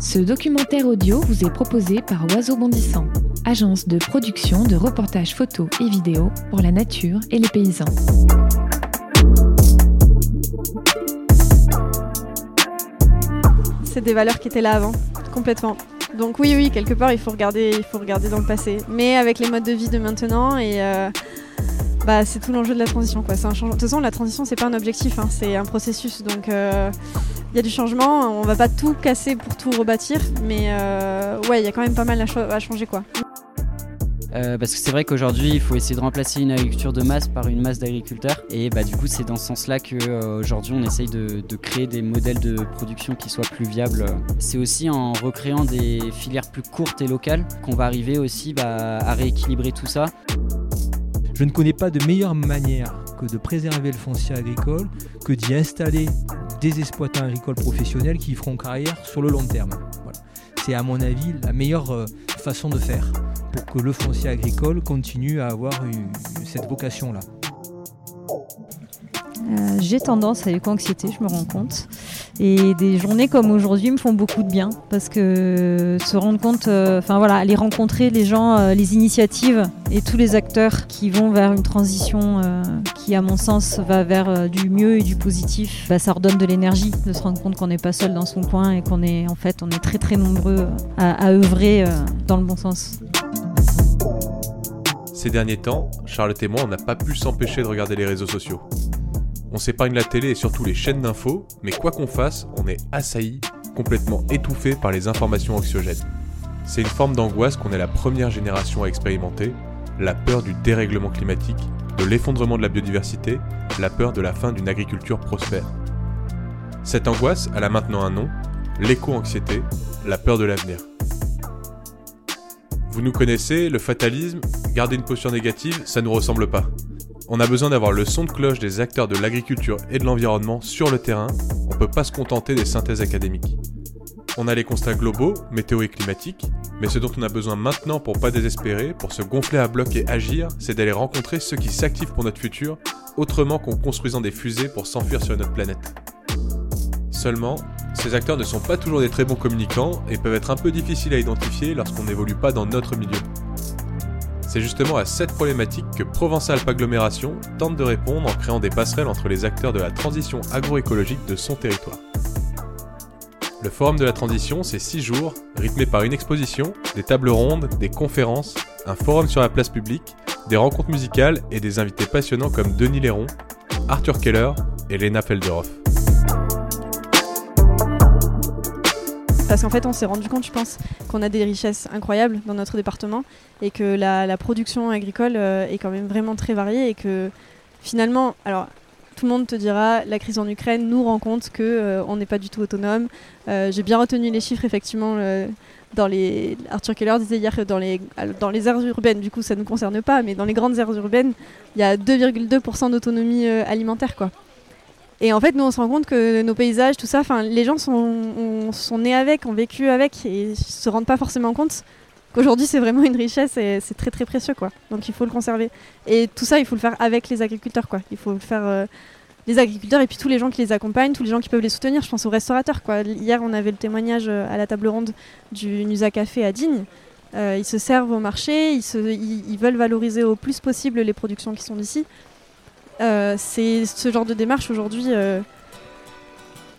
Ce documentaire audio vous est proposé par Oiseau Bondissant, agence de production de reportages photos et vidéos pour la nature et les paysans. C'est des valeurs qui étaient là avant, complètement. Donc oui, oui, quelque part, il faut regarder, il faut regarder dans le passé. Mais avec les modes de vie de maintenant et euh, bah, c'est tout l'enjeu de la transition. Quoi. Un De toute façon, la transition, c'est pas un objectif, hein, c'est un processus. Donc euh, il y a du changement. On va pas tout casser pour tout rebâtir, mais euh, ouais, il y a quand même pas mal à, changer, quoi. Euh, parce que c'est vrai qu'aujourd'hui, il faut essayer de remplacer une agriculture de masse par une masse d'agriculteurs. Et bah, du coup, c'est dans ce sens-là qu'aujourd'hui, on essaye de, créer des modèles de production qui soient plus viables. C'est aussi en recréant des filières plus courtes et locales qu'on va arriver aussi bah, à rééquilibrer tout ça. Je ne connais pas de meilleure manière que de préserver le foncier agricole que d'y installer des exploitants agricoles professionnels qui feront carrière sur le long terme. C'est à mon avis la meilleure euh, façon de faire pour que le foncier agricole continue à avoir cette vocation-là. Euh, j'ai tendance à l'éco-anxiété, je me rends compte. Et des journées comme aujourd'hui me font beaucoup de bien parce que se rendre compte, euh, enfin voilà, aller rencontrer les gens, euh, les initiatives et tous les acteurs qui vont vers une transition qui, à mon sens, va vers du mieux et du positif, bah, ça redonne de l'énergie de se rendre compte qu'on n'est pas seul dans son coin et qu'on est en fait, on est très très nombreux à, à œuvrer dans le bon sens. Ces derniers temps, Charlotte et moi, on n'a pas pu s'empêcher de regarder les réseaux sociaux. On s'épargne la télé et surtout les chaînes d'infos, mais quoi qu'on fasse, on est assailli, complètement étouffé par les informations anxiogènes. C'est une forme d'angoisse qu'on est la première génération à expérimenter, la peur du dérèglement climatique, de l'effondrement de la biodiversité, la peur de la fin d'une agriculture prospère. Cette angoisse, elle a maintenant un nom, l'éco-anxiété, la peur de l'avenir. Vous nous connaissez, le fatalisme, garder une posture négative, ça nous ressemble pas on a besoin d'avoir le son de cloche des acteurs de l'agriculture et de l'environnement sur le terrain, on peut pas se contenter des synthèses académiques. On a les constats globaux, météo et climatiques, mais ce dont on a besoin maintenant pour pas désespérer, pour se gonfler à bloc et agir, c'est d'aller rencontrer ceux qui s'activent pour notre futur, autrement qu'en construisant des fusées pour s'enfuir sur notre planète. Seulement, ces acteurs ne sont pas toujours des très bons communicants et peuvent être un peu difficiles à identifier lorsqu'on n'évolue pas dans notre milieu. C'est justement à cette problématique que Provence Alpes Agglomération tente de répondre en créant des passerelles entre les acteurs de la transition agroécologique de son territoire. Le Forum de la Transition, c'est 6 jours, rythmés par une exposition, des tables rondes, des conférences, un forum sur la place publique, des rencontres musicales et des invités passionnants comme Denis Léron, Arthur Keller et Lena Felderoff. Parce qu'en fait, on s'est rendu compte, je pense, qu'on a des richesses incroyables dans notre département et que la, production agricole euh, est quand même vraiment très variée et que finalement, alors tout le monde te dira la crise en Ukraine nous rend compte que euh, on n'est pas du tout autonome. Euh, j'ai bien retenu les chiffres effectivement. dans les Arthur Keller disait hier que dans les dans les aires urbaines, du coup ça ne nous concerne pas, mais dans les grandes aires urbaines, il y a 2,2% d'autonomie alimentaire quoi. Et en fait, nous, on se rend compte que nos paysages, tout ça, les gens sont, sont nés avec, ont vécu avec, et se rendent pas forcément compte qu'aujourd'hui, c'est vraiment une richesse et c'est très très précieux, quoi. Donc, il faut le conserver. Et tout ça, il faut le faire avec les agriculteurs, quoi. Il faut le faire euh, les agriculteurs et puis tous les gens qui les accompagnent, tous les gens qui peuvent les soutenir. Je pense aux restaurateurs, quoi. Hier, on avait le témoignage euh, à la table ronde du Nusa Café à Digne. Euh, ils se servent au marché, ils, ils veulent valoriser au plus possible les productions qui sont d'ici. Euh, c'est ce genre de démarche aujourd'hui. Euh,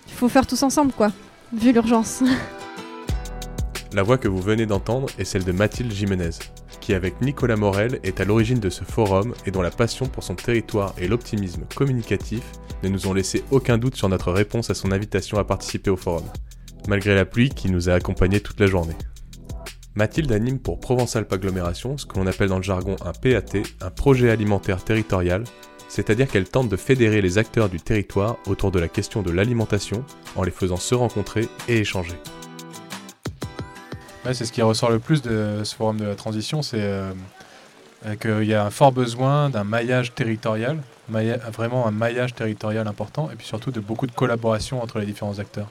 il faut faire tous ensemble, quoi, vu l'urgence. La voix que vous venez d'entendre est celle de Mathilde Jiménez, qui avec Nicolas Morel est à l'origine de ce forum et dont la passion pour son territoire et l'optimisme communicatif ne nous ont laissé aucun doute sur notre réponse à son invitation à participer au forum, malgré la pluie qui nous a accompagnés toute la journée. Mathilde anime pour Provence-Alpes Agglomération ce que l'on appelle dans le jargon un PAT, un projet alimentaire territorial, c'est-à-dire qu'elle tente de fédérer les acteurs du territoire autour de la question de l'alimentation en les faisant se rencontrer et échanger. c'est ce qui ressort le plus de ce forum de la transition, c'est euh, qu'il y a un fort besoin d'un maillage territorial, vraiment un maillage territorial important, et puis surtout de beaucoup de collaboration entre les différents acteurs.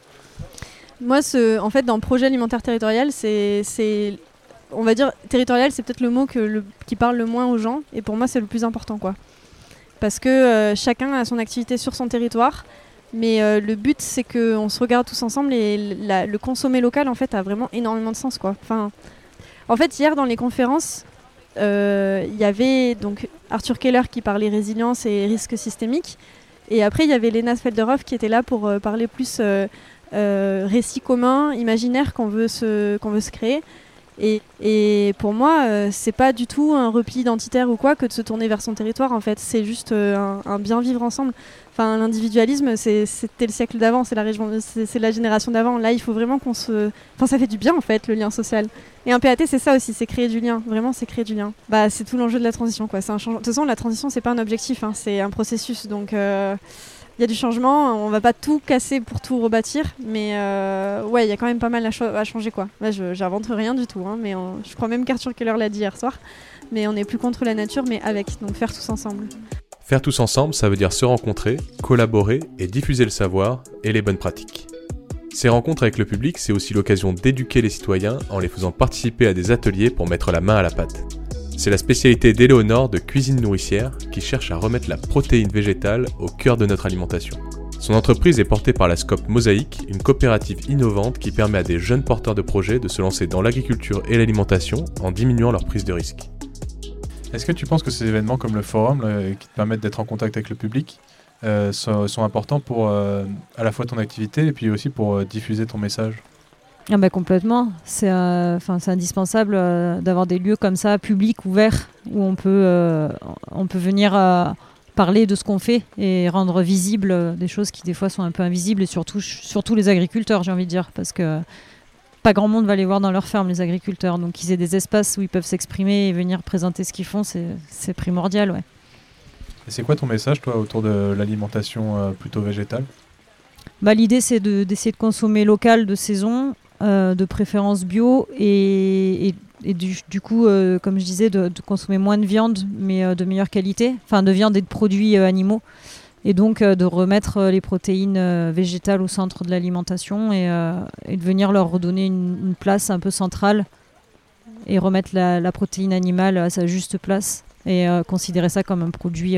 Moi, ce, en fait, dans le projet alimentaire territorial, c'est, on va dire, territorial, c'est peut-être le mot qui parle le moins aux gens, et pour moi, c'est le plus important, quoi. Parce que chacun a son activité sur son territoire. Mais le but, c'est qu'on se regarde tous ensemble et le consommer local, en fait, a vraiment énormément de sens, quoi. Enfin, en fait, hier, dans les conférences, il y avait donc Arthur Keller qui parlait résilience et risques systémiques. Et après, il y avait Lena Felderhoff qui était là pour parler plus euh, récit commun, imaginaire qu'on veut, qu'on veut se créer. Et, pour moi, euh, c'est pas du tout un repli identitaire ou quoi que de se tourner vers son territoire. En fait, c'est juste euh, un, bien vivre ensemble. Enfin, l'individualisme, c'était le siècle d'avant, c'est la, génération d'avant. Là, il faut vraiment qu'on se. Enfin, ça fait du bien en fait, le lien social. Et un PAT, c'est ça aussi, c'est créer du lien. Vraiment, c'est créer du lien. Bah, c'est tout l'enjeu de la transition, quoi. Un De toute façon, la transition, c'est pas un objectif, hein, c'est un processus. Donc il y a du changement. On va pas tout casser pour tout rebâtir, mais euh, ouais, il y a quand même pas mal à, changer quoi. Là, je j'invente rien du tout, hein, mais je crois même qu'Arthur Keller l'a dit hier soir. Mais on n'est plus contre la nature, mais avec. Donc faire tous ensemble. Faire tous ensemble, ça veut dire se rencontrer, collaborer et diffuser le savoir et les bonnes pratiques. Ces rencontres avec le public, c'est aussi l'occasion d'éduquer les citoyens en les faisant participer à des ateliers pour mettre la main à la pâte. C'est la spécialité d'Éléonore de Cuisine Nourricière qui cherche à remettre la protéine végétale au cœur de notre alimentation. Son entreprise est portée par la SCOP Mosaïque, une coopérative innovante qui permet à des jeunes porteurs de projets de se lancer dans l'agriculture et l'alimentation en diminuant leur prise de risque. Est-ce que tu penses que ces événements comme le forum, qui te permettent d'être en contact avec le public, euh, sont, importants pour euh, à la fois ton activité et puis aussi pour euh, diffuser ton message? Ah bah complètement. C'est euh, indispensable euh, d'avoir des lieux comme ça, publics, ouverts, où on peut, euh, on peut venir parler de ce qu'on fait et rendre visible des choses qui des fois sont un peu invisibles, et surtout, surtout les agriculteurs, j'ai envie de dire, parce que pas grand monde va les voir dans leur ferme, les agriculteurs. Donc qu'ils aient des espaces où ils peuvent s'exprimer et venir présenter ce qu'ils font, c'est primordial. Ouais. Et c'est quoi ton message, toi, autour de l'alimentation plutôt végétale? Bah, L'idée, c'est d'essayer de, de, consommer local, de saison, euh, de préférence bio et, du, coup, euh, comme je disais, de, consommer moins de viande, mais euh, de meilleure qualité, enfin de viande et de produits animaux, et donc de remettre les protéines végétales au centre de l'alimentation et, de venir leur redonner une, place un peu centrale et remettre la, protéine animale à sa juste place et considérer ça comme un produit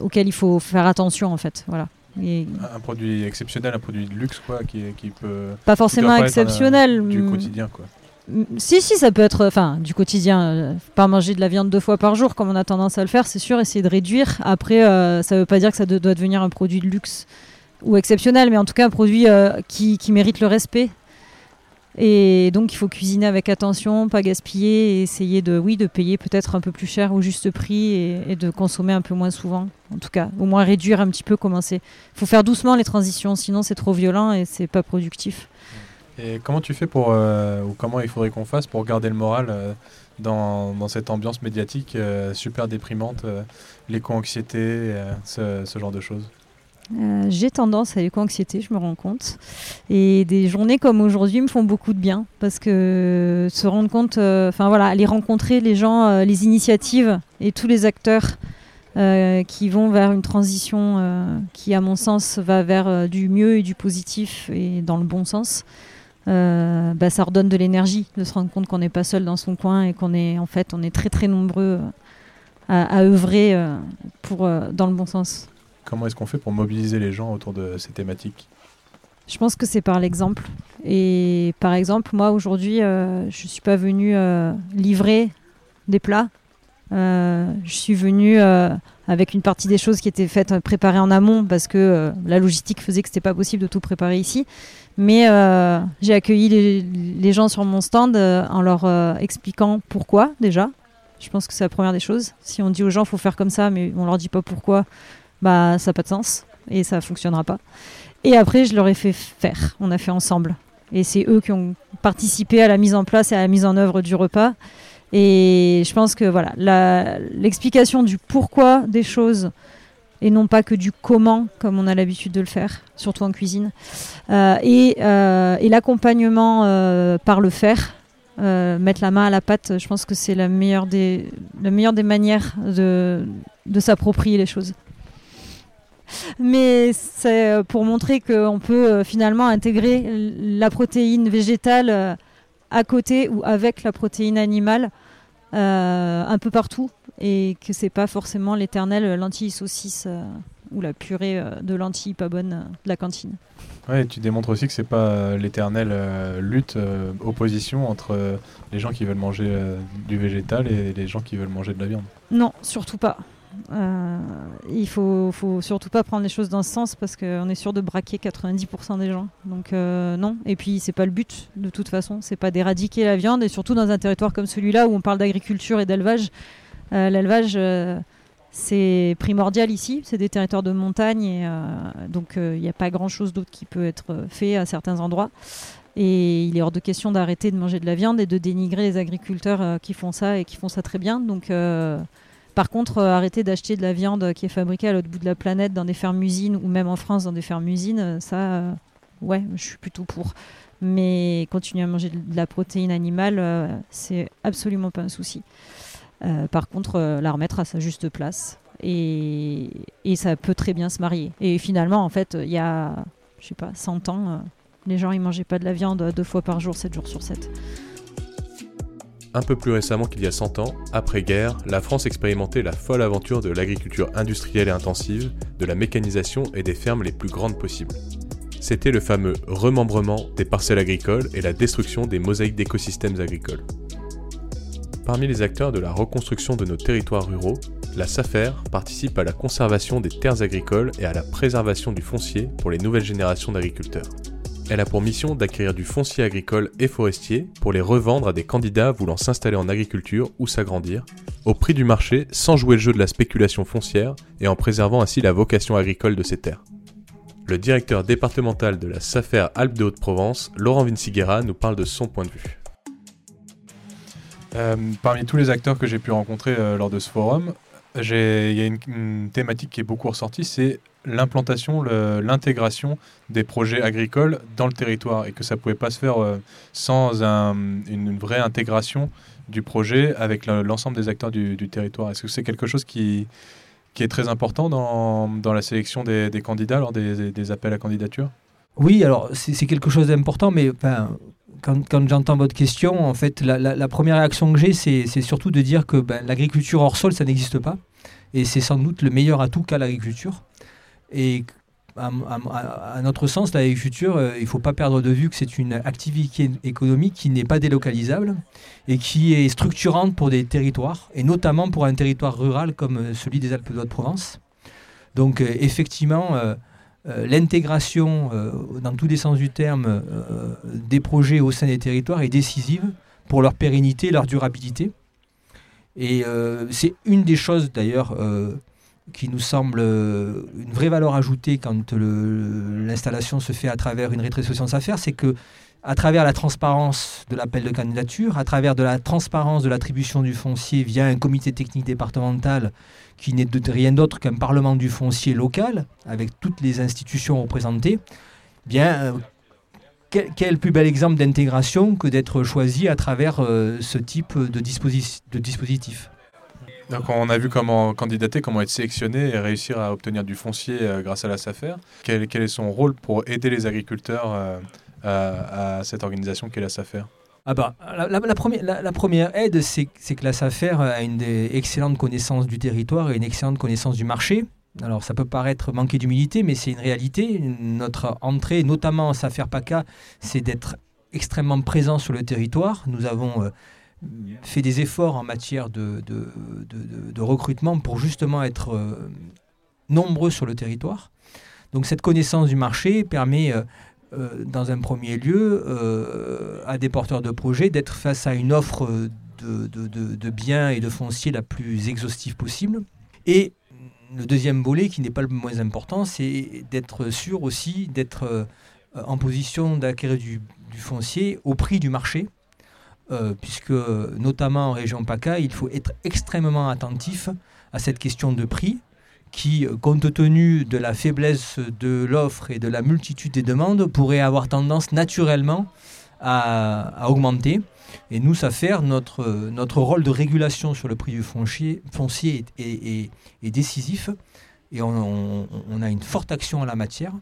auquel il faut faire attention en fait. Voilà. Un produit exceptionnel, un produit de luxe, quoi, qui, qui peut. Pas forcément exceptionnel. du quotidien, quoi. Si, si, ça peut être enfin, du quotidien. Euh, pas manger de la viande deux fois par jour, comme on a tendance à le faire, c'est sûr, essayer de réduire. Après, euh, ça ne veut pas dire que ça doit devenir un produit de luxe ou exceptionnel, mais en tout cas un produit euh, qui, qui, mérite le respect et donc il faut cuisiner avec attention, pas gaspiller et essayer de, oui, de payer peut-être un peu plus cher au juste prix et, de consommer un peu moins souvent. En tout cas, au moins réduire un petit peu, commencer. Il faut faire doucement les transitions, sinon c'est trop violent et c'est pas productif. Et comment tu fais pour, euh, ou comment il faudrait qu'on fasse pour garder le moral euh, dans, dans, cette ambiance médiatique euh, super déprimante, l'éco-anxiété, ce, ce genre de choses? Euh, j'ai tendance à l'éco-anxiété, je me rends compte. Et des journées comme aujourd'hui me font beaucoup de bien parce que se rendre compte, euh, enfin voilà, aller rencontrer les gens, euh, les initiatives et tous les acteurs qui vont vers une transition qui, à mon sens, va vers du mieux et du positif et dans le bon sens. Bah, ça redonne de l'énergie de se rendre compte qu'on n'est pas seul dans son coin et qu'on est en fait on est très très nombreux à, à œuvrer pour dans le bon sens. Comment est-ce qu'on fait pour mobiliser les gens autour de ces thématiques Je pense que c'est par l'exemple. Et par exemple, moi aujourd'hui, euh, je ne suis pas venue euh, livrer des plats. Euh, je suis venue avec une partie des choses qui étaient faites, préparées en amont, parce que la logistique faisait que ce n'était pas possible de tout préparer ici. Mais j'ai accueilli les, gens sur mon stand en leur expliquant pourquoi déjà. Je pense que c'est la première des choses. Si on dit aux gens faut faire comme ça, mais on leur dit pas pourquoi, bah ça n'a pas de sens et ça fonctionnera pas. Et après, je leur ai fait faire. On a fait ensemble. Et c'est eux qui ont participé à la mise en place et à la mise en œuvre du repas. Et je pense que voilà, l'explication du pourquoi des choses et non pas que du comment, comme on a l'habitude de le faire, surtout en cuisine, euh, et, euh, et l'accompagnement euh, par le faire, mettre la main à la pâte, je pense que c'est la meilleure des, la meilleure des manières de, de s'approprier les choses. Mais c'est euh, pour montrer qu'on peut euh, finalement intégrer la protéine végétale euh, à côté ou avec la protéine animale un peu partout et que c'est pas forcément l'éternel lentilles saucisse ou la purée de lentilles pas bonne de la cantine. Ouais, tu démontres aussi que c'est pas l'éternelle lutte, opposition entre les gens qui veulent manger du végétal et les gens qui veulent manger de la viande. Non, surtout pas. Euh, il faut, faut surtout pas prendre les choses dans ce sens parce qu'on est sûr de braquer 90% des gens. Donc euh, non. Et puis c'est pas le but de toute façon. C'est pas d'éradiquer la viande et surtout dans un territoire comme celui-là où on parle d'agriculture et d'élevage. Euh, l'élevage c'est primordial ici. C'est des territoires de montagne et donc il n'y a pas grand-chose d'autre qui peut être fait à certains endroits. Et il est hors de question d'arrêter de manger de la viande et de dénigrer les agriculteurs qui font ça et qui font ça très bien. Donc par contre, euh, arrêter d'acheter de la viande qui est fabriquée à l'autre bout de la planète dans des fermes-usines ou même en France dans des fermes-usines, euh, ça, euh, ouais, je suis plutôt pour. Mais continuer à manger de la protéine animale, c'est absolument pas un souci. par contre, la remettre à sa juste place. Et, ça peut très bien se marier. Et finalement, en fait, il y a, je sais pas, 100 ans, les gens ils mangeaient pas de la viande deux fois par jour, 7 jours sur 7. Un peu plus récemment qu'il y a 100 ans, après-guerre, la France expérimentait la folle aventure de l'agriculture industrielle et intensive, de la mécanisation et des fermes les plus grandes possibles. C'était le fameux remembrement des parcelles agricoles et la destruction des mosaïques d'écosystèmes agricoles. Parmi les acteurs de la reconstruction de nos territoires ruraux, la SAFER participe à la conservation des terres agricoles et à la préservation du foncier pour les nouvelles générations d'agriculteurs. Elle a pour mission d'acquérir du foncier agricole et forestier pour les revendre à des candidats voulant s'installer en agriculture ou s'agrandir, au prix du marché sans jouer le jeu de la spéculation foncière et en préservant ainsi la vocation agricole de ces terres. Le directeur départemental de la SAFER Alpes de Haute-Provence, Laurent Vinciguerra, nous parle de son point de vue. Euh, parmi tous les acteurs que j'ai pu rencontrer euh, lors de ce forum, il y a une, thématique qui est beaucoup ressortie, c'est l'implantation, l'intégration des projets agricoles dans le territoire et que ça ne pouvait pas se faire euh, sans une, vraie intégration du projet avec l'ensemble des acteurs du, territoire. Est-ce que c'est quelque chose qui, qui est très important dans, dans la sélection des, candidats lors des, appels à candidature? Oui, alors c'est quelque chose d'important, mais quand, quand j'entends votre question, en fait, la, première réaction que j'ai, c'est surtout de dire que ben, l'agriculture hors sol, ça n'existe pas. Et c'est sans doute le meilleur atout qu'a l'agriculture. Et à, notre sens, l'agriculture, euh, il ne faut pas perdre de vue que c'est une activité économique qui n'est pas délocalisable et qui est structurante pour des territoires, et notamment pour un territoire rural comme euh, celui des Alpes de Haute-Provence. Donc euh, effectivement, l'intégration, dans tous les sens du terme, des projets au sein des territoires est décisive pour leur pérennité, leur durabilité. Et c'est une des choses d'ailleurs qui nous semble euh, une vraie valeur ajoutée quand l'installation se fait à travers une rétrocession affaires, c'est que à travers la transparence de l'appel de candidature, à travers de la transparence de l'attribution du foncier via un comité technique départemental qui n'est rien d'autre qu'un parlement du foncier local, avec toutes les institutions représentées, bien, euh, quel, plus bel exemple d'intégration que d'être choisi à travers euh, ce type de dispositif donc on a vu comment candidater, comment être sélectionné et réussir à obtenir du foncier euh, grâce à la SAFER. Quel, est son rôle pour aider les agriculteurs euh, à, cette organisation qu'est la SAFER? Ah bah, la, première, aide, c'est que la SAFER a une excellente connaissance du territoire et une excellente connaissance du marché. Alors ça peut paraître manquer d'humilité, mais c'est une réalité. Notre entrée, notamment en SAFER PACA, c'est d'être extrêmement présent sur le territoire. Nous avons... Euh, fait des efforts en matière de, recrutement pour justement être euh, nombreux sur le territoire. Donc cette connaissance du marché permet, euh, euh, dans un premier lieu, à des porteurs de projets d'être face à une offre de, biens et de fonciers la plus exhaustive possible. Et le deuxième volet, qui n'est pas le moins important, c'est d'être sûr aussi d'être en position d'acquérir du foncier au prix du marché euh, puisque notamment en région PACA, il faut être extrêmement attentif à cette question de prix qui, euh, compte tenu de la faiblesse de l'offre et de la multitude des demandes, pourrait avoir tendance naturellement à, augmenter. Et nous, ça fait notre, rôle de régulation sur le prix du foncier est, décisif et on, a une forte action en la matière.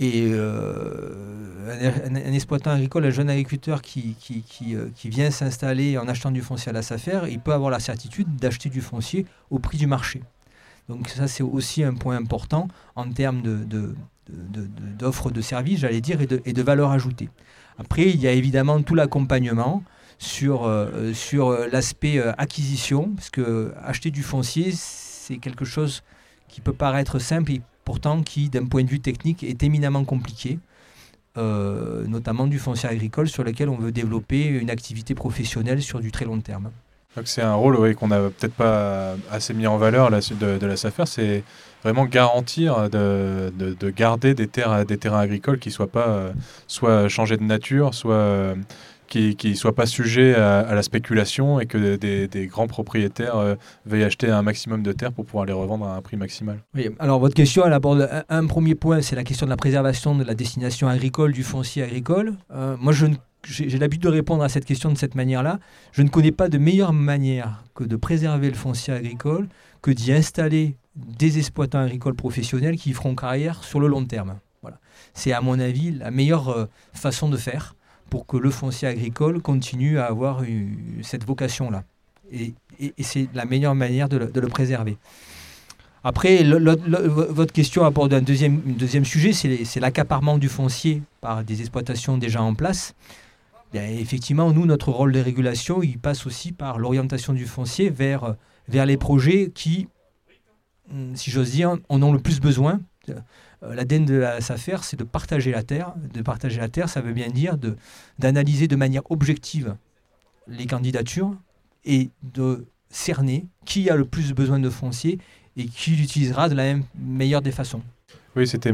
Et un, exploitant agricole, un jeune agriculteur qui, qui, qui vient s'installer en achetant du foncier à la SAFER, il peut avoir la certitude d'acheter du foncier au prix du marché. Donc ça, c'est aussi un point important en termes de, d'offres de, services, j'allais dire, et de, et de valeur ajoutée. Après, il y a évidemment tout l'accompagnement sur, euh, sur l'aspect euh, acquisition, parce que acheter du foncier, c'est quelque chose qui peut paraître simple et pourtant qui, d'un point de vue technique, est éminemment compliqué. Euh, notamment du foncier agricole sur lequel on veut développer une activité professionnelle sur du très long terme. C'est un rôle qu'on n'a peut-être pas assez mis en valeur de, la SAFER, c'est vraiment garantir de, de, garder des, terres, des terrains agricoles qui ne soient pas euh, soit changés de nature, soit euh, qui ne soient pas sujets à, la spéculation et que des, grands propriétaires euh, veuillent acheter un maximum de terres pour pouvoir les revendre à un prix maximal. Oui, alors votre question, elle aborde un, premier point, c'est la question de la préservation de la destination agricole, du foncier agricole. moi, je j'ai l'habitude de répondre à cette question de cette manière-là. Je ne connais pas de meilleure manière que de préserver le foncier agricole que d'y installer des exploitants agricoles professionnels qui feront carrière sur le long terme. Voilà. C'est à mon avis la meilleure euh, façon de faire pour que le foncier agricole continue à avoir cette vocation-là. Et, c'est la meilleure manière de le, préserver. Après, votre question aborde un deuxième, deuxième sujet, c'est l'accaparement du foncier par des exploitations déjà en place. effectivement, nous, notre rôle de régulation, il passe aussi par l'orientation du foncier vers, vers les projets qui, Mm, si j'ose dire, en ont le plus besoin. Euh, L'ADN de la SAFER, c'est de partager la terre. De partager la terre, ça veut bien dire d'analyser de, manière objective les candidatures et de cerner qui a le plus besoin de foncier et qui l'utilisera de la meilleure des façons. Oui, c'était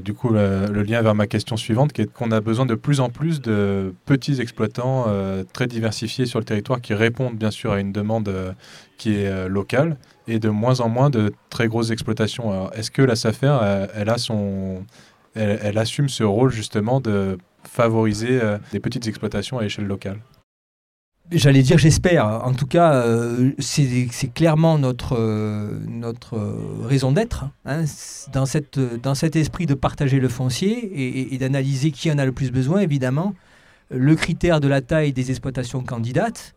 du coup le, lien vers ma question suivante, qui est qu'on a besoin de plus en plus de petits exploitants euh, très diversifiés sur le territoire qui répondent bien sûr à une demande euh, qui est euh, locale et de moins en moins de très grosses exploitations. Est-ce que la SAFER, elle, elle, assume ce rôle justement de favoriser des petites exploitations à échelle locale? J'allais dire j'espère. En tout cas, euh, c'est clairement notre, euh, notre raison d'être hein, dans, dans cet esprit de partager le foncier et, d'analyser qui en a le plus besoin, évidemment. Le critère de la taille des exploitations candidates,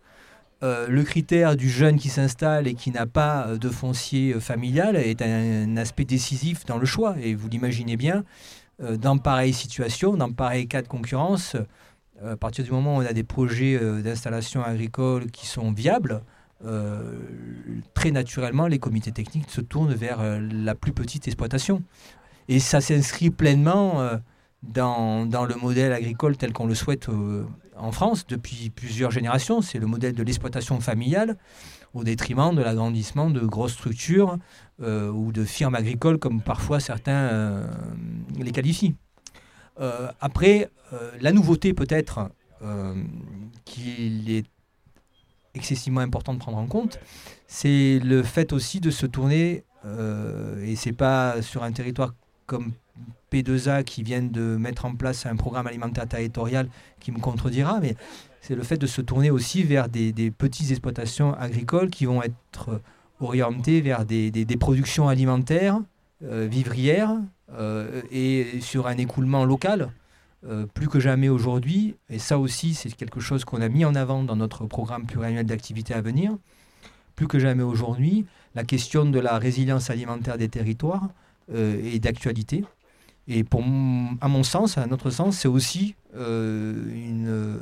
euh, le critère du jeune qui s'installe et qui n'a pas de foncier familial est un, aspect décisif dans le choix. Et vous l'imaginez bien, dans pareille situation, dans pareil cas de concurrence, à partir du moment où on a des projets euh, d'installation agricole qui sont viables, euh, très naturellement, les comités techniques se tournent vers euh, la plus petite exploitation. Et ça s'inscrit pleinement dans, dans, le modèle agricole tel qu'on le souhaite en France depuis plusieurs générations. C'est le modèle de l'exploitation familiale au détriment de l'agrandissement de grosses structures ou de firmes agricoles comme parfois certains les qualifient. Euh, après, euh, la nouveauté peut-être euh, qu'il est excessivement important de prendre en compte, c'est le fait aussi de se tourner, et c'est pas sur un territoire comme P2A qui vient de mettre en place un programme alimentaire territorial qui me contredira, mais c'est le fait de se tourner aussi vers des, petites exploitations agricoles qui vont être orientées vers des productions alimentaires, vivrières, euh, et sur un écoulement local. Euh, plus que jamais aujourd'hui, et ça aussi c'est quelque chose qu'on a mis en avant dans notre programme pluriannuel d'activité à venir, plus que jamais aujourd'hui, la question de la résilience alimentaire des territoires euh, est d'actualité. Et pour, à mon sens, à notre sens, c'est aussi une,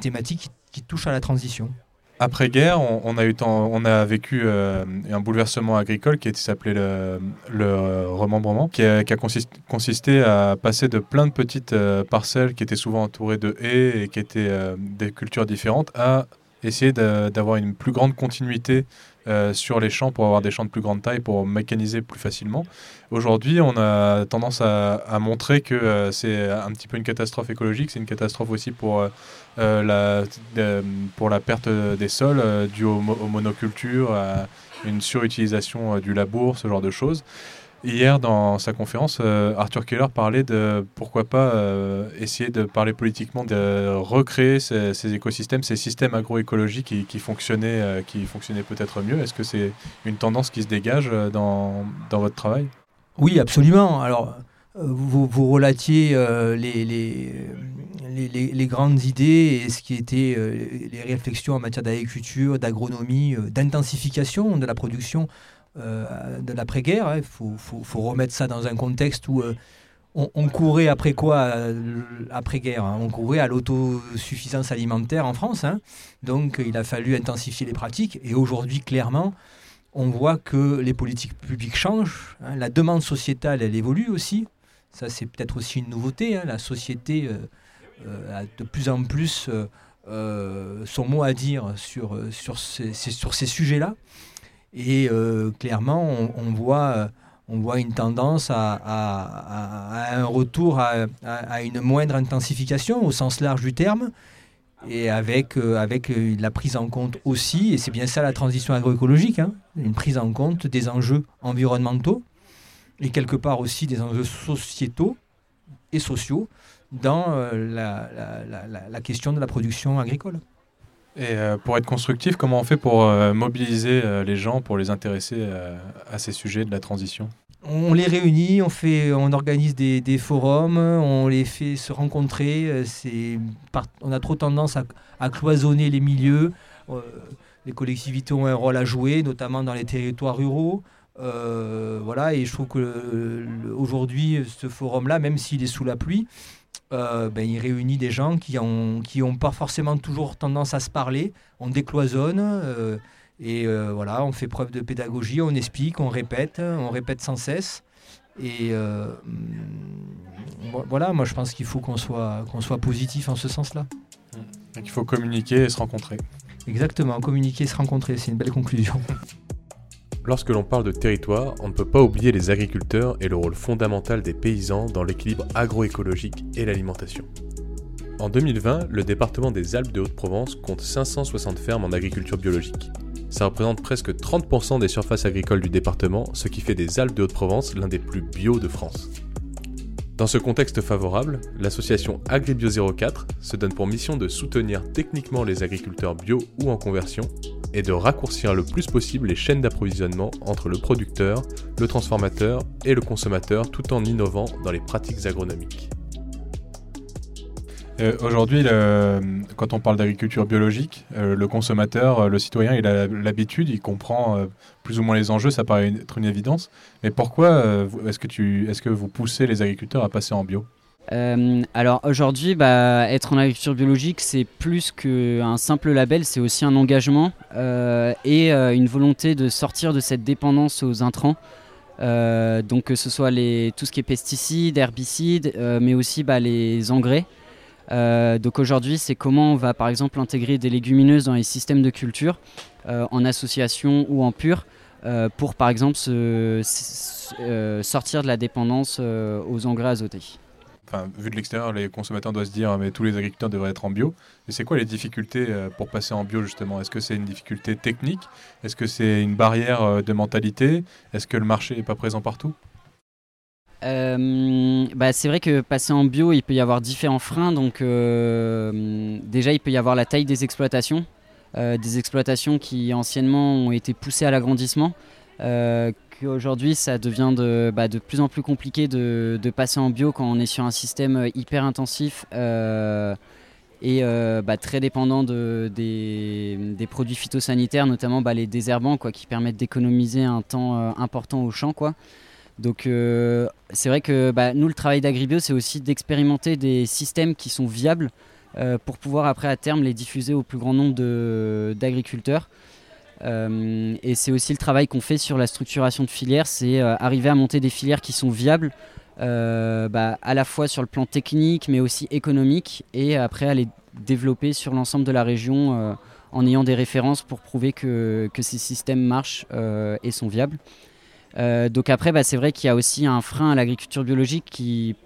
thématique qui touche à la transition. Après-guerre, on, a eu on a vécu euh, un bouleversement agricole qui s'appelé le, le, remembrement, qui a, consisté, à passer de plein de petites euh, parcelles qui étaient souvent entourées de haies et qui étaient euh, des cultures différentes à essayer d'avoir une plus grande continuité euh, sur les champs pour avoir des champs de plus grande taille, pour mécaniser plus facilement. Aujourd'hui, on a tendance à, montrer que euh, c'est un petit peu une catastrophe écologique, c'est une catastrophe aussi pour, euh, la, pour la perte des sols due aux, aux monocultures, à une surutilisation du labour, ce genre de choses. Hier, dans sa conférence, euh, Arthur Keller parlait de pourquoi pas euh, essayer de parler politiquement, de recréer ces, écosystèmes, ces systèmes agroécologiques qui, fonctionnaient, euh, fonctionnaient peut-être mieux. Est-ce que c'est une tendance qui se dégage dans, dans votre travail? Oui, absolument. Alors, vous, vous relatiez les, les, les, les, grandes idées et ce qui était les réflexions en matière d'agriculture, d'agronomie, d'intensification de la production de l'après-guerre. Il faut, faut, remettre ça dans un contexte où on, courait après quoi euh, après-guerre hein On courait à l'autosuffisance alimentaire en France. Hein. Donc il a fallu intensifier les pratiques. Et aujourd'hui, clairement, on voit que les politiques publiques changent. Hein. La demande sociétale, elle évolue aussi. Ça, c'est peut-être aussi une nouveauté. La société euh, euh, a de plus en plus son mot à dire sur ces sujets-là. Et clairement, on voit on voit une tendance à, un retour à, une moindre intensification au sens large du terme, et avec, euh, avec euh, la prise en compte aussi, et c'est bien ça la transition agroécologique, hein, une prise en compte des enjeux environnementaux, et quelque part aussi des enjeux sociétaux et sociaux dans euh, la question de la production agricole. Et euh, pour être constructif, comment on fait pour euh, mobiliser euh, les gens, pour les intéresser à ces sujets de la transition? On les réunit, on, fait, on organise des, forums, on les fait se rencontrer. On a trop tendance à, cloisonner les milieux. les collectivités ont un rôle à jouer, notamment dans les territoires ruraux. voilà, et je trouve que aujourd'hui, ce forum-là, même s'il est sous la pluie, euh, ben, il réunit des gens qui n'ont qui ont pas forcément toujours tendance à se parler. On décloisonne euh, et euh, voilà, on fait preuve de pédagogie, on explique, on répète, on répète sans cesse. Et voilà, moi je pense qu'il faut qu'on soit, qu'on soit positif en ce sens-là. il faut communiquer et se rencontrer. Exactement, communiquer et se rencontrer, c'est une belle conclusion. Lorsque l'on parle de territoire, on ne peut pas oublier les agriculteurs et le rôle fondamental des paysans dans l'équilibre agroécologique et l'alimentation. En 2020, le département des Alpes de Haute-Provence compte 560 fermes en agriculture biologique. Ça représente presque 30% des surfaces agricoles du département, ce qui fait des Alpes de Haute-Provence l'un des plus bio de France. Dans ce contexte favorable, l'association Agribio 04 se donne pour mission de soutenir techniquement les agriculteurs bio ou en conversion et de raccourcir le plus possible les chaînes d'approvisionnement entre le producteur, le transformateur et le consommateur tout en innovant dans les pratiques agronomiques. Euh, aujourd'hui, quand on parle d'agriculture biologique, euh, le consommateur, euh, le citoyen, il a l'habitude, il comprend plus ou moins les enjeux, ça paraît être une évidence. Mais pourquoi est que vous poussez les agriculteurs à passer en bio? Alors aujourd'hui, bah, être en agriculture biologique, c'est plus qu'un simple label, c'est aussi un engagement et une volonté de sortir de cette dépendance aux intrants. donc que ce soit tout ce qui est pesticides, herbicides, mais aussi bah, les engrais. Euh, donc aujourd'hui, c'est comment on va par exemple intégrer des légumineuses dans les systèmes de culture euh, en association ou en pur euh, pour par exemple sortir de la dépendance aux engrais azotés. Enfin, vu de l'extérieur, les consommateurs doivent se dire mais tous les agriculteurs devraient être en bio. Et c'est quoi les difficultés pour passer en bio justement? Est-ce que c'est une difficulté technique? Est-ce que c'est une barrière de mentalité? Est-ce que le marché n'est pas présent partout? Euh, bah, c'est vrai que passer en bio, il peut y avoir différents freins. Donc, euh, déjà, il peut y avoir la taille des exploitations, euh, des exploitations qui anciennement ont été poussées à l'agrandissement. Qu'aujourd'hui, ça devient de, bah, de, plus en plus compliqué de, passer en bio quand on est sur un système hyper intensif et bah, très dépendant de, des, produits phytosanitaires, notamment bah, les désherbants, qui permettent d'économiser un temps important au champ. Donc euh, c'est vrai que nous, le travail d'Agribio, c'est aussi d'expérimenter des systèmes qui sont viables euh, pour pouvoir après à terme les diffuser au plus grand nombre d'agriculteurs. Euh, et c'est aussi le travail qu'on fait sur la structuration de filières, c'est arriver à monter des filières qui sont viables bah, à la fois sur le plan technique mais aussi économique et après à les développer sur l'ensemble de la région en ayant des références pour prouver que, ces systèmes marchent et sont viables. Euh, donc après, bah, c'est vrai qu'il y a aussi un frein à l'agriculture biologique qui,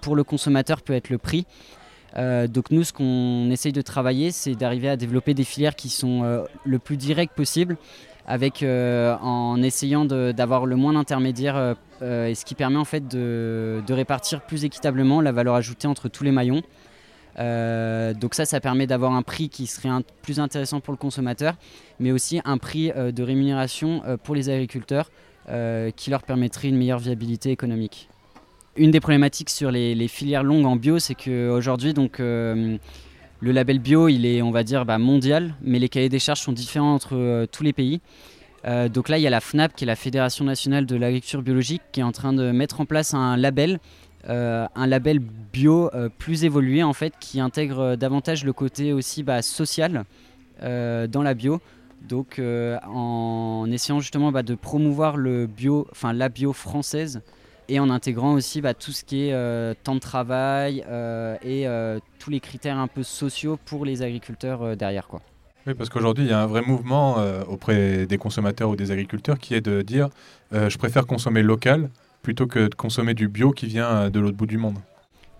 pour le consommateur, peut être le prix. Euh, donc nous, ce qu'on essaye de travailler, c'est d'arriver à développer des filières qui sont euh, le plus directes possible, avec, en essayant d'avoir le moins d'intermédiaires, et ce qui permet en fait de, répartir plus équitablement la valeur ajoutée entre tous les maillons. donc ça, ça permet d'avoir un prix qui serait plus intéressant pour le consommateur, mais aussi un prix de rémunération pour les agriculteurs euh, qui leur permettrait une meilleure viabilité économique. Une des problématiques sur les, filières longues en bio, c'est qu'aujourd'hui, donc le label bio, il est, on va dire, bah, mondial, mais les cahiers des charges sont différents entre tous les pays. donc là, il y a la FNAP, qui est la Fédération nationale de l'agriculture biologique, qui est en train de mettre en place un label euh, un label bio euh, plus évolué en fait qui intègre euh, davantage le côté aussi bah, social dans la bio donc en essayant justement bah, de promouvoir le bio enfin la bio française et en intégrant aussi bah, tout ce qui est temps de travail et tous les critères un peu sociaux pour les agriculteurs derrière quoi. Oui, parce qu'aujourd'hui, il y a un vrai mouvement auprès des consommateurs ou des agriculteurs qui est de dire je préfère consommer local plutôt que de consommer du bio qui vient euh, de l'autre bout du monde.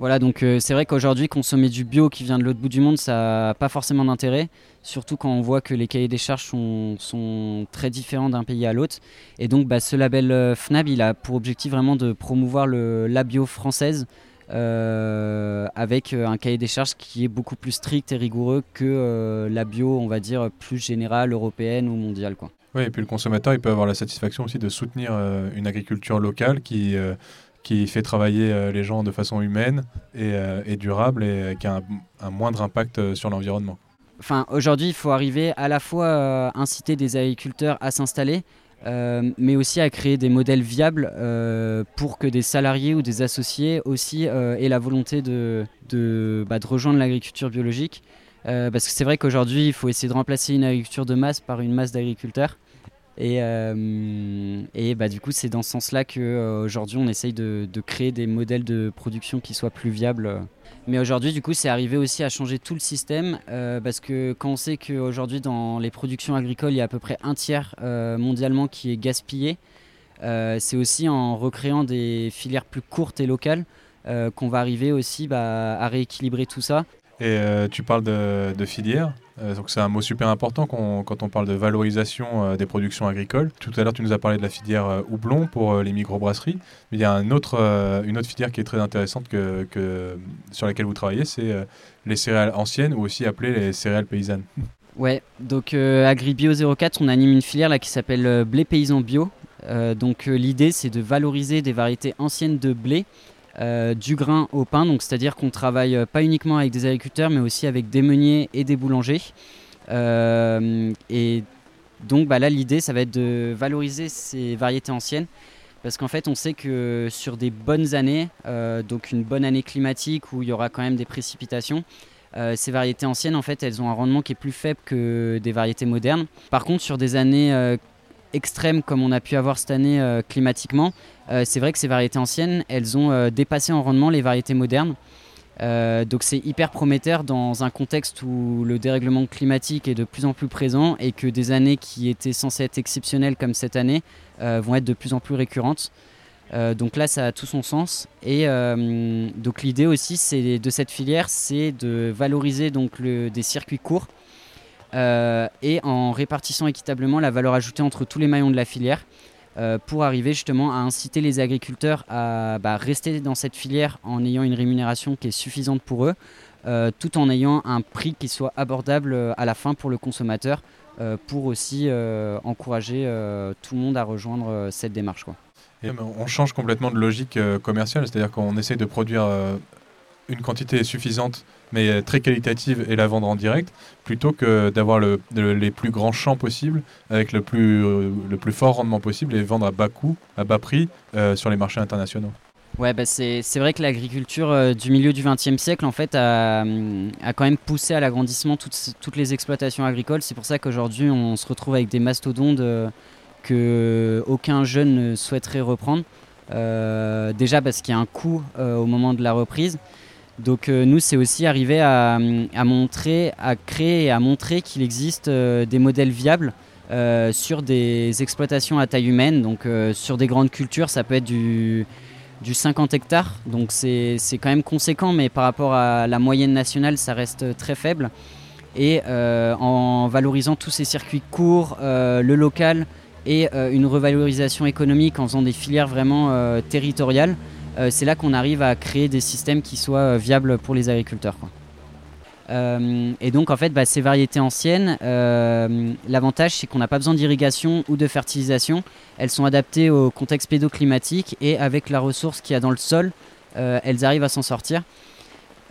Voilà, donc euh, c'est vrai qu'aujourd'hui, consommer du bio qui vient de l'autre bout du monde, ça n'a pas forcément d'intérêt, surtout quand on voit que les cahiers des charges sont, très différents d'un pays à l'autre. Et donc, bah, ce label euh, FNAB, il a pour objectif vraiment de promouvoir la bio française avec un cahier des charges qui est beaucoup plus strict et rigoureux que la bio, on va dire, plus générale, européenne ou mondiale. Oui, et puis le consommateur, il peut avoir la satisfaction aussi de soutenir euh, une agriculture locale qui, euh, qui fait travailler euh, les gens de façon humaine et, durable et qui a un, moindre impact sur l'environnement. Enfin, aujourd'hui, il faut arriver à la fois à inciter des agriculteurs à s'installer, mais aussi à créer des modèles viables pour que des salariés ou des associés aussi aient la volonté de, de, bah, de rejoindre l'agriculture biologique. parce que c'est vrai qu'aujourd'hui, il faut essayer de remplacer une agriculture de masse par une masse d'agriculteurs. Et, euh, et bah, du coup, c'est dans ce sens-là qu'aujourd'hui, euh, on essaye de, créer des modèles de production qui soient plus viables. Mais aujourd'hui, du coup, c'est arrivé aussi à changer tout le système euh, parce que quand on sait qu'aujourd'hui, dans les productions agricoles, il y a à peu près un tiers mondialement qui est gaspillé, c'est aussi en recréant des filières plus courtes et locales qu'on va arriver aussi bah, à rééquilibrer tout ça. Et tu parles de, de filières? Euh, donc c'est un mot super important quand on parle de valorisation euh, des productions agricoles. Tout à l'heure, tu nous as parlé de la filière euh, houblon pour les microbrasseries. Mais il y a une autre filière qui est très intéressante sur laquelle vous travaillez, c'est les céréales anciennes ou aussi appelées les céréales paysannes. Ouais, donc AgriBio 04, on anime une filière qui s'appelle blé paysan bio. donc l'idée c'est de valoriser des variétés anciennes de blé euh, du grain au pain, donc c'est-à-dire qu'on travaille euh, pas uniquement avec des agriculteurs, mais aussi avec des meuniers et des boulangers. Euh, et donc bah là, l'idée, ça va être de valoriser ces variétés anciennes, parce qu'en fait, on sait que sur des bonnes années, donc une bonne année climatique où il y aura quand même des précipitations, ces variétés anciennes, en fait, elles ont un rendement qui est plus faible que des variétés modernes. Par contre, sur des années extrêmes comme on a pu avoir cette année euh, climatiquement, euh, c'est vrai que ces variétés anciennes, elles ont euh, dépassé en rendement les variétés modernes. donc c'est hyper prometteur dans un contexte où le dérèglement climatique est de plus en plus présent et que des années qui étaient censées être exceptionnelles comme cette année vont être de plus en plus récurrentes. donc là, ça a tout son sens. Et donc l'idée aussi, de cette filière, c'est de valoriser donc des circuits courts et en répartissant équitablement la valeur ajoutée entre tous les maillons de la filière euh, pour arriver justement à inciter les agriculteurs à bah, rester dans cette filière en ayant une rémunération qui est suffisante pour eux, euh, tout en ayant un prix qui soit abordable à la fin pour le consommateur, pour aussi encourager tout le monde à rejoindre cette démarche. On change complètement de logique commerciale, c'est-à-dire qu'on essaie de produire une quantité suffisante mais très qualitative et la vendre en direct, plutôt que d'avoir le, les plus grands champs possibles avec le plus, euh, le plus fort rendement possible et vendre à bas coût, à bas prix euh, sur les marchés internationaux. Ouais, bah c'est vrai que l'agriculture euh, du milieu du XXe siècle, en fait, a, quand même poussé à l'agrandissement toutes, toutes les exploitations agricoles. C'est pour ça qu'aujourd'hui, on se retrouve avec des mastodontes que aucun jeune ne souhaiterait reprendre. déjà parce qu'il y a un coût au moment de la reprise, donc euh, nous, c'est aussi arriver à, montrer, à créer et à montrer qu'il existe euh, des modèles viables euh, sur des exploitations à taille humaine. Donc sur des grandes cultures, ça peut être du, 50 hectares. Donc c'est quand même conséquent, mais par rapport à la moyenne nationale, ça reste très faible. Et en valorisant tous ces circuits courts, le local et une revalorisation économique en faisant des filières vraiment territoriales, euh, c'est là qu'on arrive à créer des systèmes qui soient euh, viables pour les agriculteurs. Euh, et donc en fait, bah, ces variétés anciennes, l'avantage c'est qu'on n'a pas besoin d'irrigation ou de fertilisation. Elles sont adaptées au contexte pédoclimatique et avec la ressource qu'il y a dans le sol, elles arrivent à s'en sortir.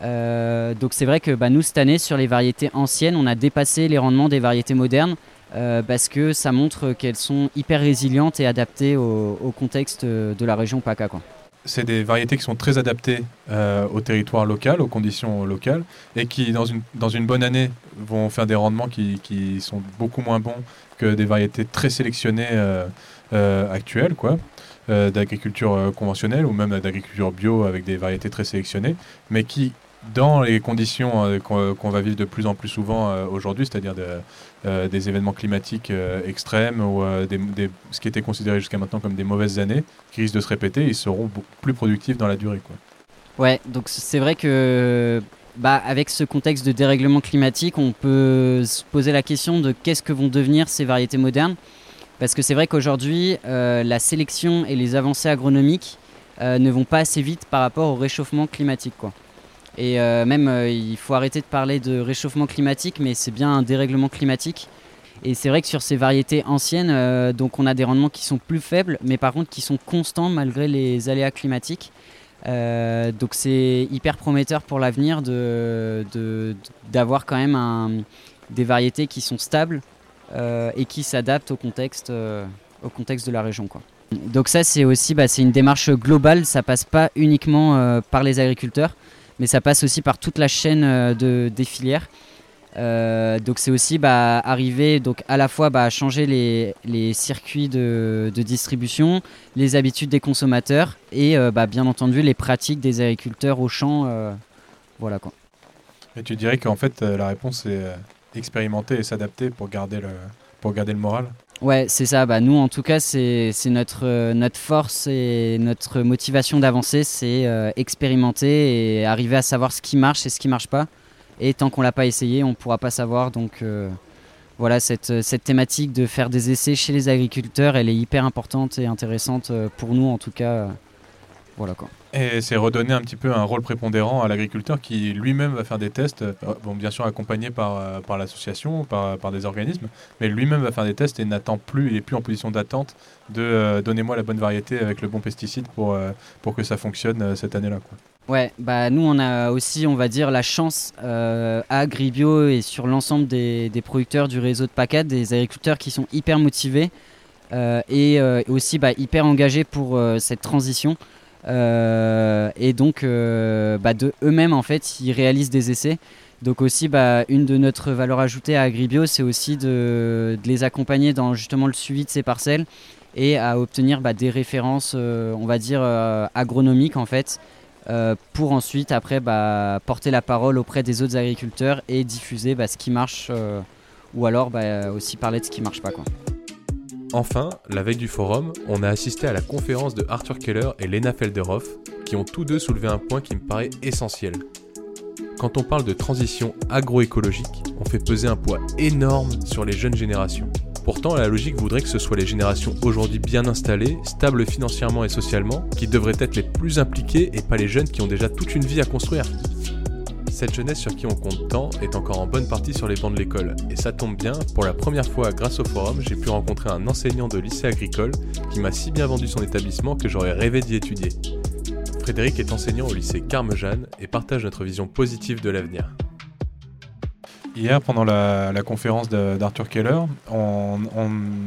donc c'est vrai que bah, nous cette année sur les variétés anciennes, on a dépassé les rendements des variétés modernes parce que ça montre qu'elles sont hyper résilientes et adaptées au, contexte de la région PACA. C'est des variétés qui sont très adaptées euh, au territoire local, aux conditions locales, et qui, dans une, bonne année, vont faire des rendements qui, qui sont beaucoup moins bons que des variétés très sélectionnées euh, euh, actuelles, quoi, d'agriculture conventionnelle ou même d'agriculture bio avec des variétés très sélectionnées, mais qui, dans les conditions euh, qu'on va vivre de plus en plus souvent euh, aujourd'hui, c'est-à-dire euh, des événements climatiques extrêmes ou ce qui était considéré jusqu'à maintenant comme des mauvaises années, qui risquent de se répéter, ils seront plus productifs dans la durée. Quoi. Ouais, donc c'est vrai que bah, avec ce contexte de dérèglement climatique, on peut se poser la question de qu'est-ce que vont devenir ces variétés modernes. Parce que c'est vrai qu'aujourd'hui, la sélection et les avancées agronomiques ne vont pas assez vite par rapport au réchauffement climatique. Quoi. Et euh, même, euh, il faut arrêter de parler de réchauffement climatique, mais c'est bien un dérèglement climatique. Et c'est vrai que sur ces variétés anciennes, euh, donc on a des rendements qui sont plus faibles, mais par contre qui sont constants malgré les aléas climatiques. donc c'est hyper prometteur pour l'avenir d'avoir de, d'avoir quand même des variétés qui sont stables et qui s'adaptent au contexte, au contexte de la région. Donc ça c'est aussi bah, une démarche globale, ça passe pas uniquement par les agriculteurs mais ça passe aussi par toute la chaîne euh, de, des filières. Euh, donc c'est aussi bah, arriver donc à la fois bah, à changer les, les circuits de, de, distribution, les habitudes des consommateurs et euh, bah, bien entendu les pratiques des agriculteurs au champ. voilà quoi. Et tu dirais qu'en fait la réponse est expérimenter et s'adapter pour garder le, pour garder le moral? Ouais, c'est ça. Bah, nous, en tout cas, c'est notre, euh, notre force et notre motivation d'avancer, c'est euh, expérimenter et arriver à savoir ce qui marche et ce qui marche pas. Et tant qu'on l'a pas essayé, on ne pourra pas savoir. Donc euh, voilà, cette, cette thématique de faire des essais chez les agriculteurs, elle est hyper importante et intéressante pour nous, en tout cas. voilà quoi. Et c'est redonner un petit peu un rôle prépondérant à l'agriculteur qui lui-même va faire des tests, euh, bon, bien sûr accompagné par, euh, par l'association, par, par des organismes, mais lui-même va faire des tests et n'attend plus, il n'est plus en position d'attente de euh, donnez-moi la bonne variété avec le bon pesticide pour, pour que ça fonctionne cette année-là. Ouais, bah nous on a aussi, on va dire, la chance à Agribio et sur l'ensemble des, des, producteurs du réseau de PACAD, des agriculteurs qui sont hyper motivés et aussi bah, hyper engagés pour cette transition. Euh, et donc, euh, bah, de eux-mêmes, en fait, ils réalisent des essais. Donc aussi, bah, une de notre valeur ajoutée à Agribio, c'est aussi de, les accompagner dans justement le suivi de ces parcelles et à obtenir bah, des références, euh, on va dire, agronomiques en fait, pour ensuite, après, bah, porter la parole auprès des autres agriculteurs et diffuser ce qui marche ou alors aussi parler de ce qui marche pas. Quoi. Enfin, la veille du forum, on a assisté à la conférence de Arthur Keller et Lena Felderhoff, qui ont tous deux soulevé un point qui me paraît essentiel. Quand on parle de transition agroécologique, on fait peser un poids énorme sur les jeunes générations. Pourtant, la logique voudrait que ce soit les générations aujourd'hui bien installées, stables financièrement et socialement, qui devraient être les plus impliquées et pas les jeunes qui ont déjà toute une vie à construire. Cette jeunesse sur qui on compte tant est encore en bonne partie sur les bancs de l'école. Et ça tombe bien, pour la première fois grâce au forum, j'ai pu rencontrer un enseignant de lycée agricole qui m'a si bien vendu son établissement que j'aurais rêvé d'y étudier. Frédéric est enseignant au lycée Carme-Jeanne et partage notre vision positive de l'avenir. Hier, pendant la, conférence d'Arthur Keller, on,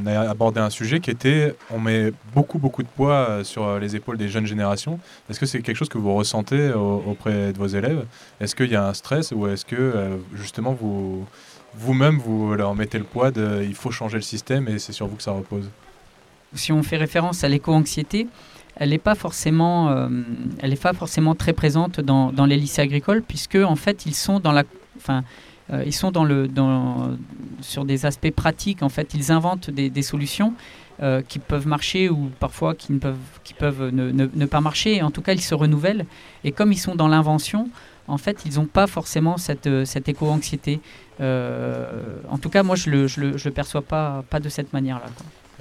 a abordé un sujet qui était on met beaucoup, beaucoup de poids euh, sur euh, les épaules des jeunes générations. Est-ce que c'est quelque chose que vous ressentez auprès de vos élèves? Est-ce qu'il y a un stress ou est-ce que euh, justement vous vous-même vous leur mettez le poids de il faut changer le système et c'est sur vous que ça repose? Si on fait référence à l'éco-anxiété, elle n'est pas forcément, pas forcément très présente dans, dans, les lycées agricoles puisque en fait ils sont dans la, enfin euh, ils sont dans le, dans, sur des aspects pratiques. En fait, ils inventent des, solutions euh, qui peuvent marcher ou parfois qui, ne peuvent, qui peuvent ne, ne, pas marcher. En tout cas, ils se renouvellent. Et comme ils sont dans l'invention, en fait, ils n'ont pas forcément cette, euh, cette éco-anxiété. en tout cas, moi, je ne le, je le, je perçois pas, pas de cette manière-là.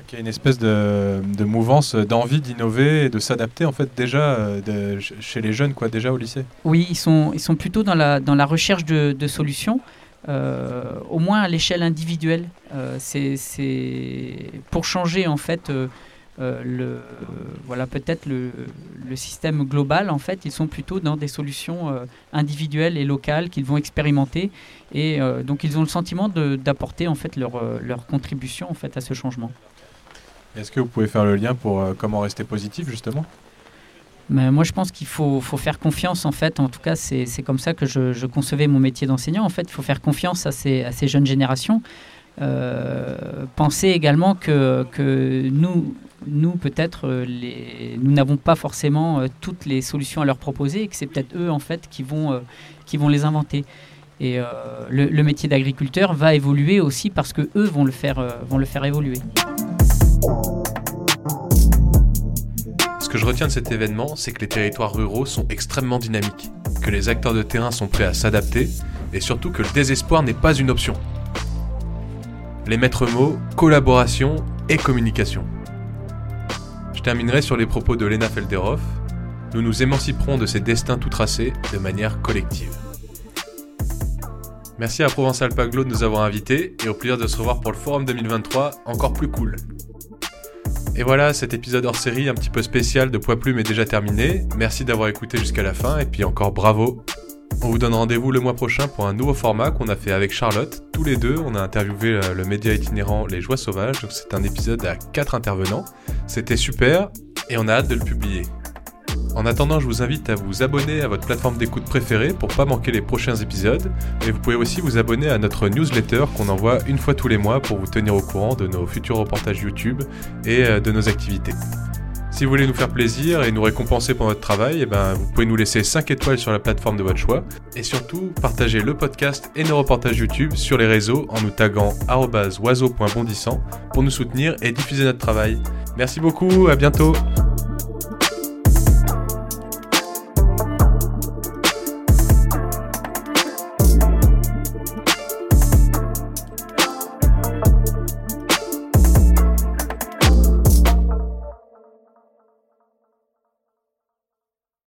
Il y a une espèce de, mouvance d'envie d'innover et de s'adapter en fait déjà euh, chez les jeunes quoi déjà au lycée. Oui, ils sont, ils sont plutôt dans la, dans la recherche de, de solutions, euh, au moins à l'échelle individuelle. Euh, c'est, pour changer en fait euh, euh, le, voilà peut-être le, système global. En fait, ils sont plutôt dans des solutions euh, individuelles et locales qu'ils vont expérimenter, et euh, donc ils ont le sentiment d'apporter en fait leur, euh, leur contribution en fait à ce changement. Est-ce que vous pouvez faire le lien pour euh, comment rester positif justement? Mais moi, je pense qu'il faut, faire confiance, en fait. En tout cas, c'est comme ça que je, concevais mon métier d'enseignant. En fait, il faut faire confiance à ces, jeunes générations. Euh, penser également que, nous, peut-être, nous n'avons pas forcément euh, toutes les solutions à leur proposer et que c'est peut-être eux, en fait, qui vont, euh, les inventer. Et le, métier d'agriculteur va évoluer aussi parce que eux vont le faire évoluer. Ce que je retiens de cet événement, c'est que les territoires ruraux sont extrêmement dynamiques, que les acteurs de terrain sont prêts à s'adapter, et surtout que le désespoir n'est pas une option. Les maîtres mots, collaboration et communication. Je terminerai sur les propos de Lena Felderhoff. Nous nous émanciperons de ces destins tout tracés de manière collective. Merci à Provençal Paglo de nous avoir invités et au plaisir de se revoir pour le Forum 2023 encore plus cool. Et voilà, cet épisode hors série un petit peu spécial de Poids Plume est déjà terminé. Merci d'avoir écouté jusqu'à la fin et puis encore bravo. On vous donne rendez-vous le mois prochain pour un nouveau format qu'on a fait avec Charlotte. Tous les deux, on a interviewé euh, le média itinérant Les Joies Sauvages. C'est un épisode à quatre intervenants. C'était super et on a hâte de le publier. En attendant, je vous invite à vous abonner à votre plateforme d'écoute préférée pour pas manquer les prochains épisodes. Et vous pouvez aussi vous abonner à notre newsletter qu'on envoie une fois tous les mois pour vous tenir au courant de nos futurs reportages YouTube et euh, de nos activités. Si vous voulez nous faire plaisir et nous récompenser pour notre travail, eh ben, vous pouvez nous laisser 5 étoiles sur la plateforme de votre choix. Et surtout, partagez le podcast et nos reportages YouTube sur les réseaux en nous taguant oiseau.bondissant pour nous soutenir et diffuser notre travail. Merci beaucoup, à bientôt